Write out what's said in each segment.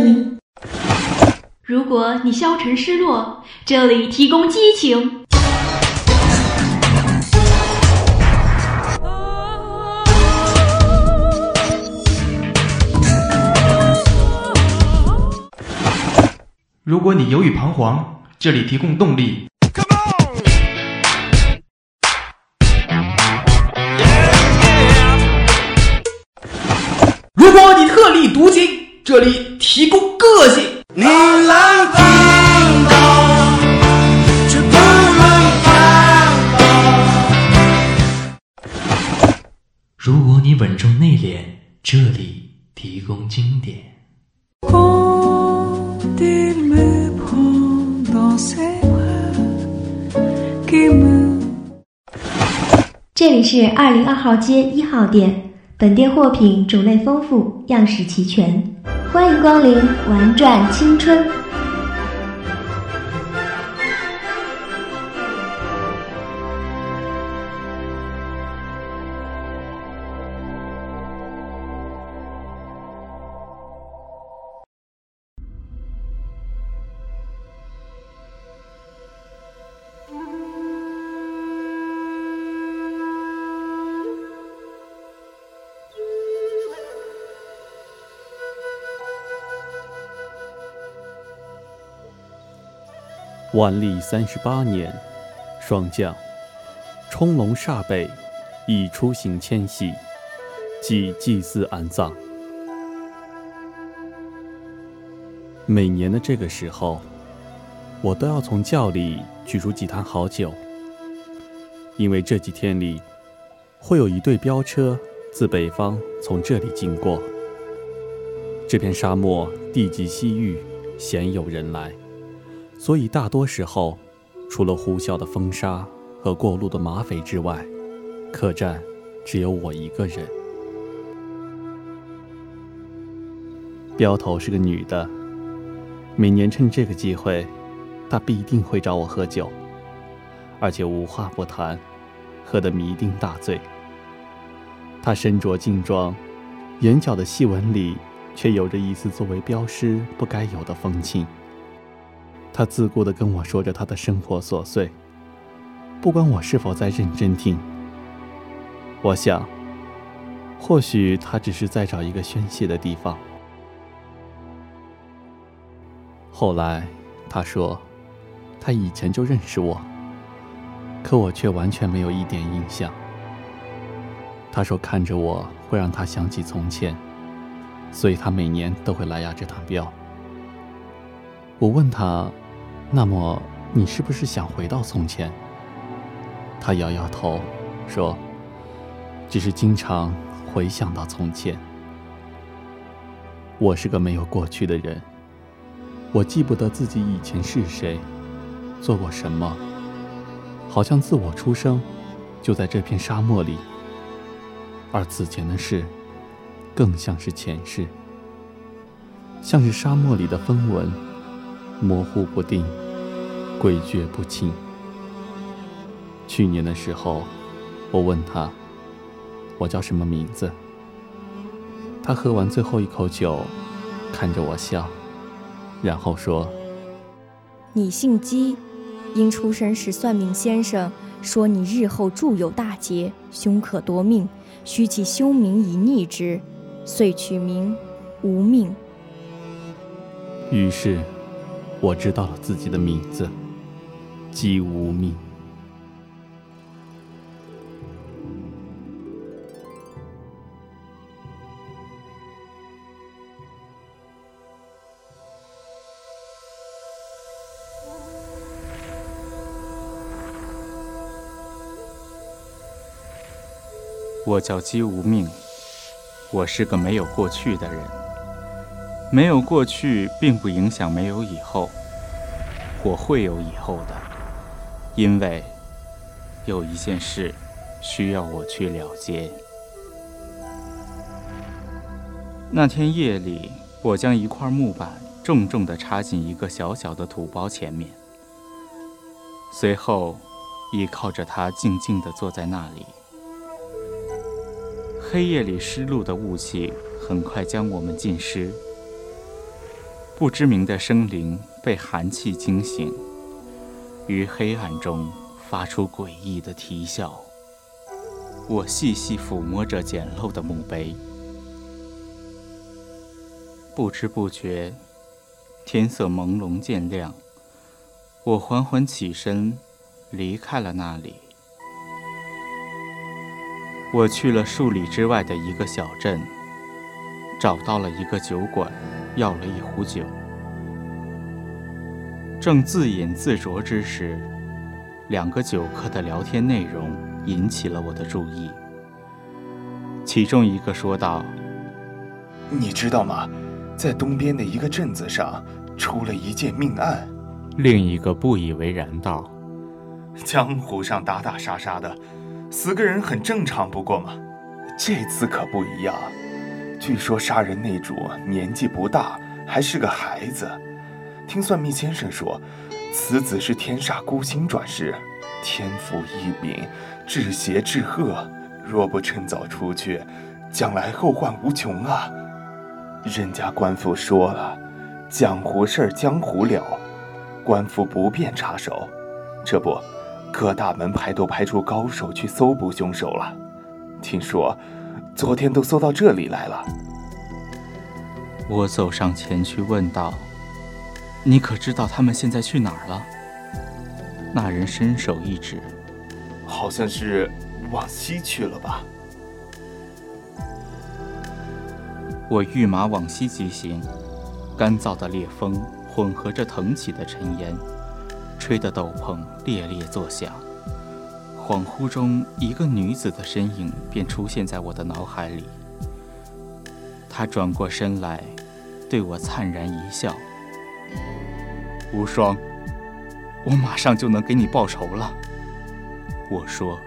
你。如果你消沉失落，这里提供激情。如果你犹豫彷徨，这里提供动力。这里提供个性。你却不。如果你稳重内敛，这里提供经典。这里是二零二号街一号店，本店货品种类丰富，样式齐全，欢迎光临，玩转青春。万历三十八年，霜降，冲龙煞北，已出行迁徙，即祭祀安葬。每年的这个时候，我都要从窖里取出几坛好酒，因为这几天里会有一队飙车自北方从这里经过。这片沙漠地极西域，鲜有人来。所以大多时候，除了呼啸的风沙和过路的马匪之外，客栈只有我一个人。镖头是个女的，每年趁这个机会，她必定会找我喝酒，而且无话不谈，喝得酩酊大醉。她身着劲装，眼角的细纹里却有着一丝作为镖师不该有的风情。他自顾地跟我说着他的生活琐碎，不管我是否在认真听。我想，或许他只是在找一个宣泄的地方。后来，他说，他以前就认识我，可我却完全没有一点印象。他说看着我会让他想起从前，所以他每年都会来压这趟镖。我问他。那么，你是不是想回到从前？他摇摇头，说：“只是经常回想到从前。我是个没有过去的人，我记不得自己以前是谁，做过什么，好像自我出生就在这片沙漠里，而此前的事，更像是前世，像是沙漠里的风纹。”模糊不定，诡谲不清。去年的时候，我问他：“我叫什么名字？”他喝完最后一口酒，看着我笑，然后说：“你姓姬，因出生时算命先生说你日后著有大劫，凶可夺命，须起凶名以逆之，遂取名无命。”于是。我知道了自己的名字，姬无命。我叫姬无命，我是个没有过去的人。没有过去，并不影响没有以后。我会有以后的，因为有一件事需要我去了结。那天夜里，我将一块木板重重地插进一个小小的土包前面，随后依靠着它，静静地坐在那里。黑夜里湿漉的雾气很快将我们浸湿。不知名的生灵被寒气惊醒，于黑暗中发出诡异的啼笑。我细细抚摸着简陋的墓碑，不知不觉，天色朦胧渐亮。我缓缓起身，离开了那里。我去了数里之外的一个小镇，找到了一个酒馆，要了一壶酒。正自饮自酌之时，两个酒客的聊天内容引起了我的注意。其中一个说道：“你知道吗？在东边的一个镇子上，出了一件命案。”另一个不以为然道：“江湖上打打杀杀的。”死个人很正常不过嘛，这次可不一样。据说杀人那主年纪不大，还是个孩子。听算命先生说，此子是天煞孤星转世，天赋异禀，至邪至恶。若不趁早出去，将来后患无穷啊！人家官府说了，江湖事儿江湖了，官府不便插手。这不。各大门派都派出高手去搜捕凶手了，听说昨天都搜到这里来了。我走上前去问道：“你可知道他们现在去哪儿了？”那人伸手一指：“好像是往西去了吧。”我御马往西疾行，干燥的烈风混合着腾起的尘烟。吹得斗篷猎猎作响，恍惚中，一个女子的身影便出现在我的脑海里。她转过身来，对我灿然一笑：“无双，我马上就能给你报仇了。”我说。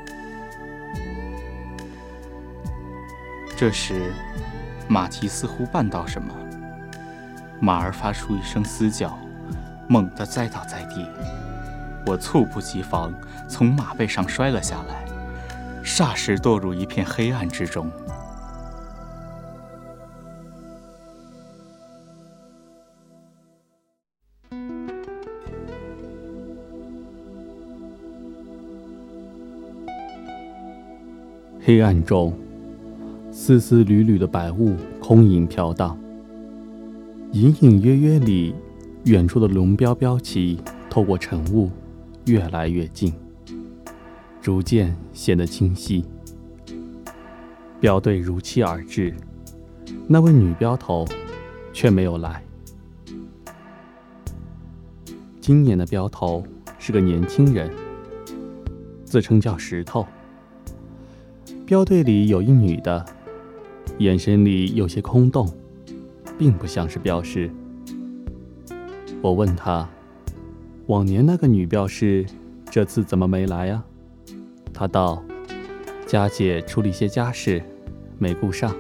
这时，马蹄似乎绊到什么，马儿发出一声嘶叫，猛地栽倒在地。我猝不及防，从马背上摔了下来，霎时堕入一片黑暗之中。黑暗中，丝丝缕缕的白雾空影飘荡，隐隐约约里，远处的龙标标旗透过晨雾。越来越近，逐渐显得清晰。镖队如期而至，那位女镖头却没有来。今年的镖头是个年轻人，自称叫石头。镖队里有一女的，眼神里有些空洞，并不像是镖师。我问他。往年那个女镖师，这次怎么没来呀？她道：“佳姐处理些家事，没顾上。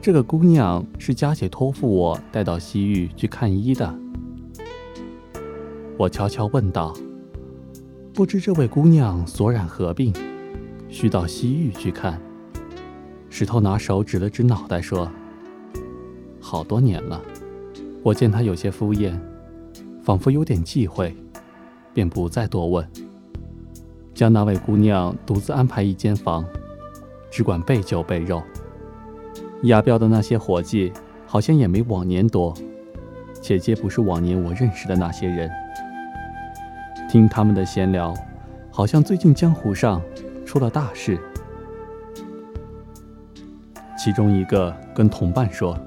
这个姑娘是佳姐托付我带到西域去看医的。”我悄悄问道：“不知这位姑娘所染何病，需到西域去看？”石头拿手指了指脑袋说：“好多年了。”我见他有些敷衍。仿佛有点忌讳，便不再多问，将那位姑娘独自安排一间房，只管备酒备肉。押镖的那些伙计好像也没往年多，且皆不是往年我认识的那些人。听他们的闲聊，好像最近江湖上出了大事。其中一个跟同伴说：“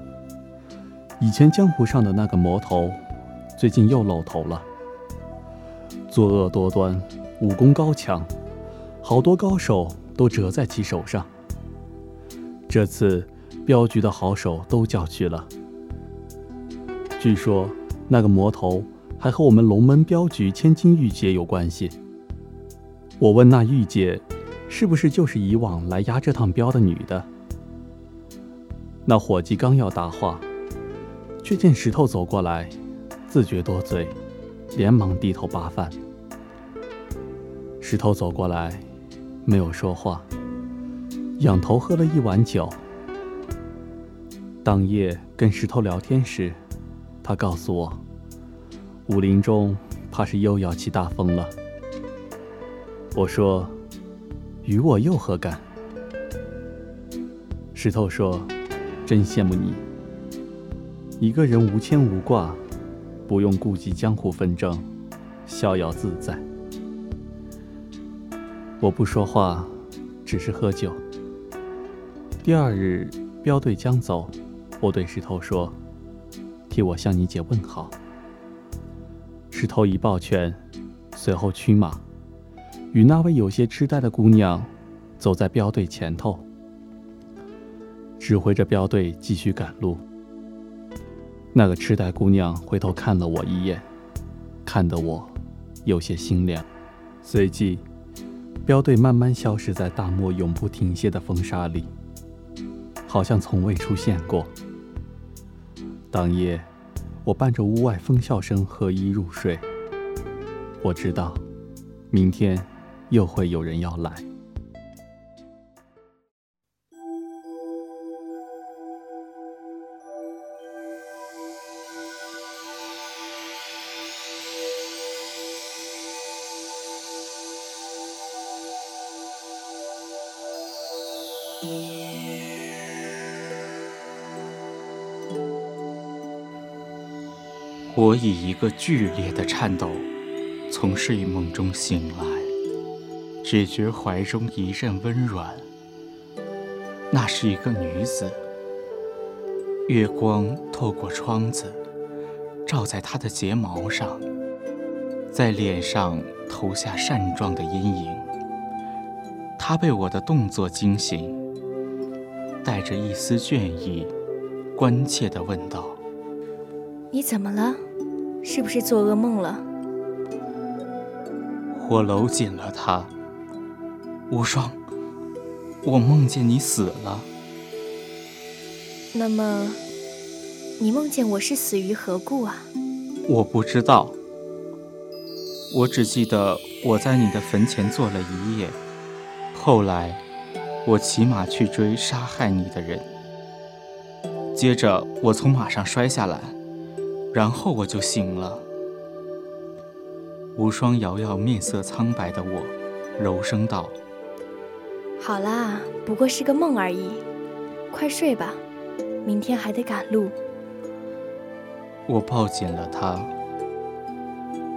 以前江湖上的那个魔头。”最近又露头了，作恶多端，武功高强，好多高手都折在其手上。这次镖局的好手都叫去了，据说那个魔头还和我们龙门镖局千金玉姐有关系。我问那玉姐，是不是就是以往来押这趟镖的女的？那伙计刚要答话，却见石头走过来。自觉多嘴，连忙低头扒饭。石头走过来，没有说话，仰头喝了一碗酒。当夜跟石头聊天时，他告诉我，武林中怕是又要起大风了。我说：“与我又何干？”石头说：“真羡慕你，一个人无牵无挂，不用顾及江湖纷争，逍遥自在。”我不说话，只是喝酒。第二日，镖队将走，我对石头说：“替我向你姐问好。”石头一抱拳，随后驱马，与那位有些痴呆的姑娘走在镖队前头，指挥着镖队继续赶路。那个痴呆姑娘回头看了我一眼，看得我有些心凉。随即，镖队慢慢消失在大漠永不停歇的风沙里。好像从未出现过。当夜，我伴着屋外风笑声合衣入睡。我知道，明天又会有人要来。我以一个剧烈的颤抖从睡梦中醒来，只觉怀中一阵温软。那是一个女子，月光透过窗子，照在她的睫毛上，在脸上投下扇状的阴影。她被我的动作惊醒，带着一丝倦意，关切地问道：“你怎么了？”是不是做噩梦了？我搂紧了他。无双，我梦见你死了。那么，你梦见我是死于何故啊？我不知道。我只记得我在你的坟前坐了一夜。后来，我骑马去追杀害你的人。接着，我从马上摔下来。然后我就醒了。无双摇摇面色苍白的我，柔声道：“好啦，不过是个梦而已，快睡吧，明天还得赶路。”我抱紧了他，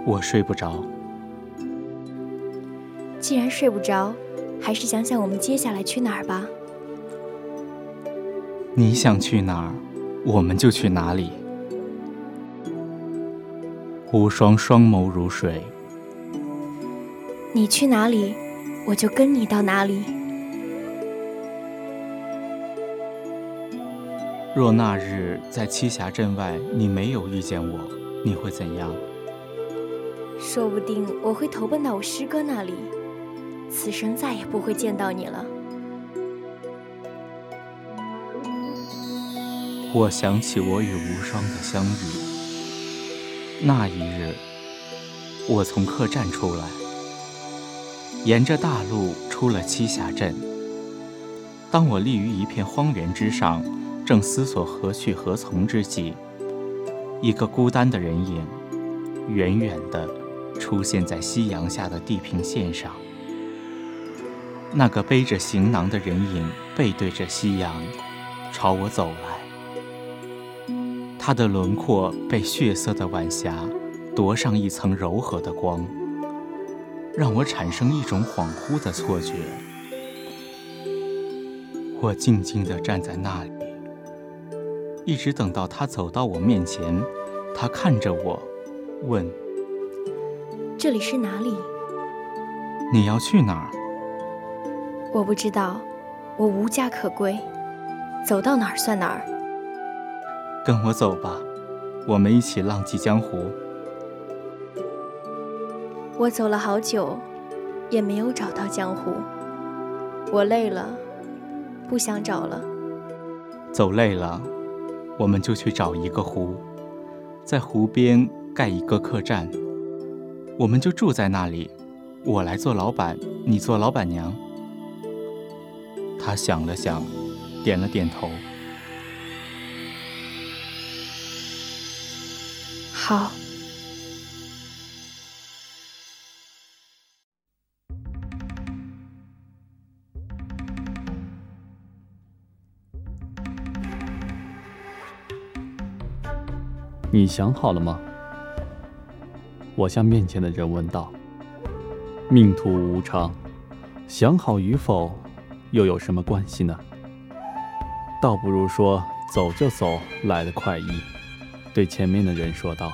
我睡不着。既然睡不着，还是想想我们接下来去哪儿吧。你想去哪儿，我们就去哪里。无双双眸如水。你去哪里，我就跟你到哪里。若那日在栖霞镇外，你没有遇见我，你会怎样？说不定我会投奔到我师哥那里，此生再也不会见到你了。我想起我与无双的相遇。那一日，我从客栈出来，沿着大路出了栖霞镇。当我立于一片荒原之上，正思索何去何从之际，一个孤单的人影，远远地出现在夕阳下的地平线上。那个背着行囊的人影背对着夕阳，朝我走来。他的轮廓被血色的晚霞夺上一层柔和的光，让我产生一种恍惚的错觉。我静静地站在那里，一直等到他走到我面前。他看着我，问：“这里是哪里？你要去哪儿？”我不知道，我无家可归，走到哪儿算哪儿。跟我走吧，我们一起浪迹江湖。我走了好久，也没有找到江湖。我累了，不想找了。走累了，我们就去找一个湖，在湖边盖一个客栈，我们就住在那里。我来做老板，你做老板娘。他想了想，点了点头。好。你想好了吗？我向面前的人问道。命途无常，想好与否，又有什么关系呢？倒不如说走就走来得快意。对前面的人说道：“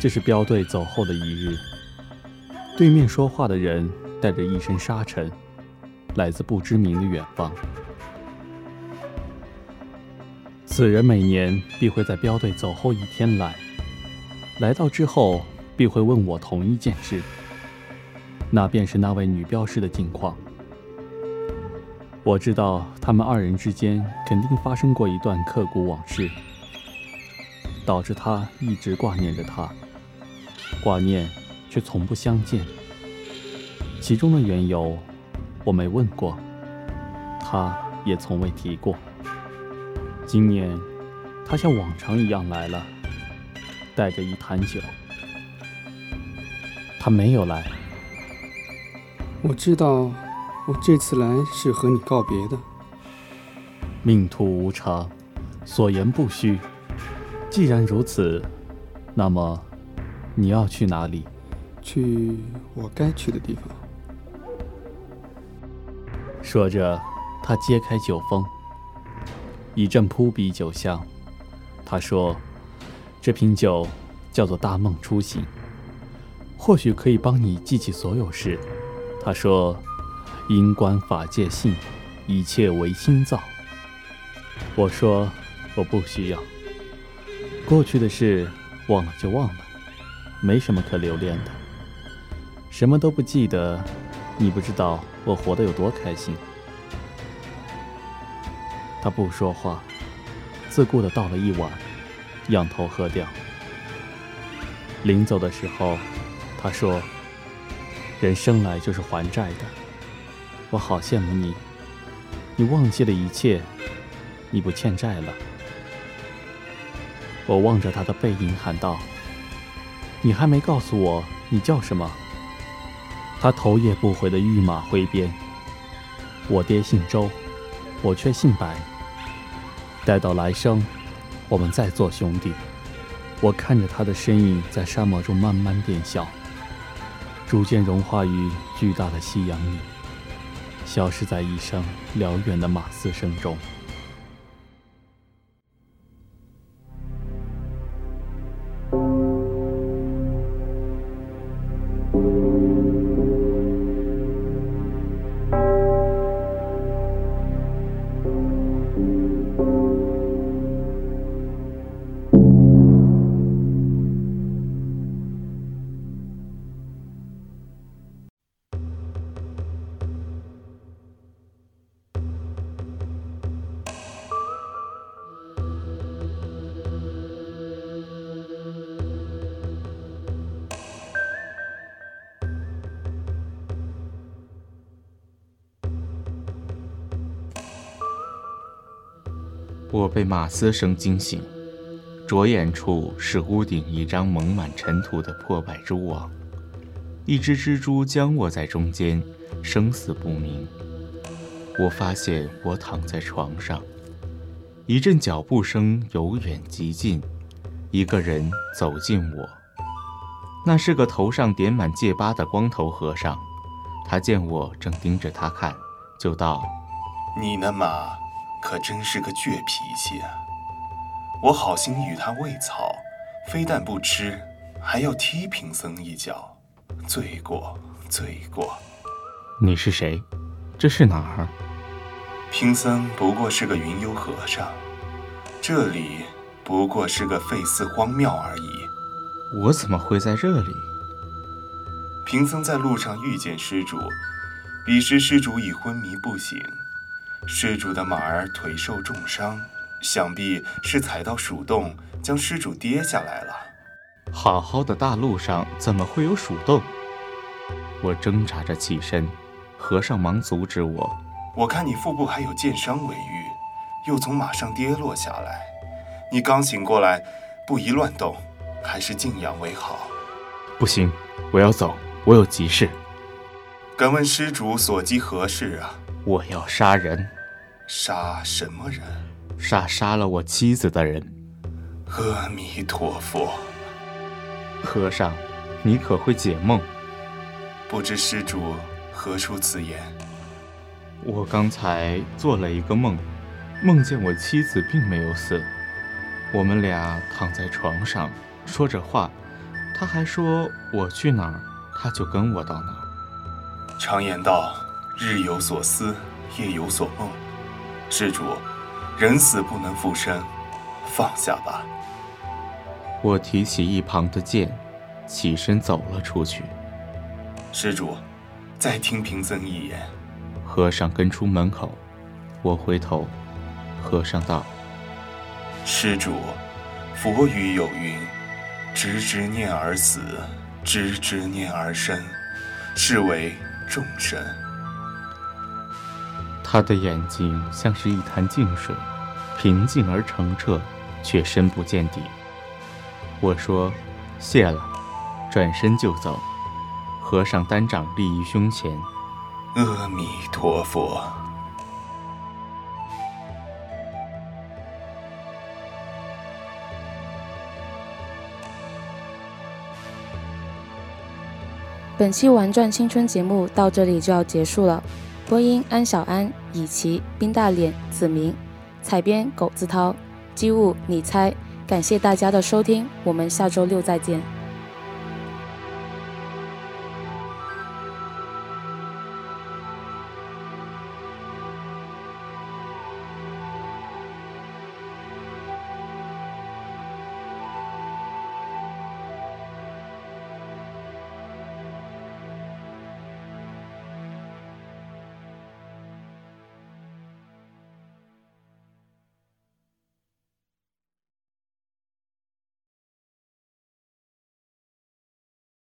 这是镖队走后的一日。”对面说话的人带着一身沙尘，来自不知名的远方。此人每年必会在镖队走后一天来，来到之后必会问我同一件事。那便是那位女镖师的近况。我知道他们二人之间肯定发生过一段刻骨往事，导致他一直挂念着她，挂念却从不相见。其中的缘由，我没问过，他也从未提过。今年，他像往常一样来了，带着一坛酒。他没有来。我知道，我这次来是和你告别的。命途无常，所言不虚。既然如此，那么你要去哪里？去我该去的地方。说着，他揭开酒封，一阵扑鼻酒香。他说：“这瓶酒叫做大梦初醒，或许可以帮你记起所有事。”他说：“因观法界性，一切唯心造。”我说：“我不需要。过去的事忘了就忘了，没什么可留恋的。什么都不记得，你不知道我活得有多开心。”他不说话，自顾地倒了一碗，仰头喝掉。临走的时候，他说。人生来就是还债的，我好羡慕你，你忘记了一切，你不欠债了。我望着他的背影喊道：“你还没告诉我你叫什么？”他头也不回的御马挥鞭。我爹姓周，我却姓白。待到来生，我们再做兄弟。我看着他的身影在沙漠中慢慢变小。逐渐融化于巨大的夕阳里，消失在一声辽远的马嘶声中。我被马嘶声惊醒，着眼处是屋顶一张蒙满尘土的破败蛛网，一只蜘蛛僵卧在中间，生死不明。我发现我躺在床上，一阵脚步声由远及近，一个人走近我。那是个头上点满戒疤的光头和尚，他见我正盯着他看，就道：“你呢马。”可真是个倔脾气啊！我好心与他喂草，非但不吃，还要踢贫僧一脚，罪过，罪过！你是谁？这是哪儿？贫僧不过是个云游和尚，这里不过是个废寺荒庙而已。我怎么会在这里？贫僧在路上遇见施主，彼时施主已昏迷不醒。施主的马儿腿受重伤，想必是踩到鼠洞，将施主跌下来了。好好的大路上怎么会有鼠洞？我挣扎着起身，和尚忙阻止我。我看你腹部还有箭伤未愈，又从马上跌落下来，你刚醒过来，不宜乱动，还是静养为好？不行，我要走，我有急事。敢问施主所及何事啊？我要杀人。杀什么人？杀杀了我妻子的人。阿弥陀佛。和尚，你可会解梦？不知施主何出此言？我刚才做了一个梦，梦见我妻子并没有死，我们俩躺在床上说着话，他还说我去哪儿，他就跟我到哪儿。常言道，日有所思，夜有所梦。施主，人死不能复生，放下吧。我提起一旁的剑，起身走了出去。施主，再听贫僧一言。和尚跟出门口，我回头，和尚道：“施主，佛语有云：执执念而死，执执念而生，是为众生。”他的眼睛像是一潭静水，平静而澄澈，却深不见底。我说：“谢了。”转身就走。和尚单掌立于胸前。阿弥陀佛。本期《玩转青春》节目到这里就要结束了。播音：安小安、以琪、冰大脸、子明，采编：苟子涛，机务：你猜。感谢大家的收听，我们下周六再见。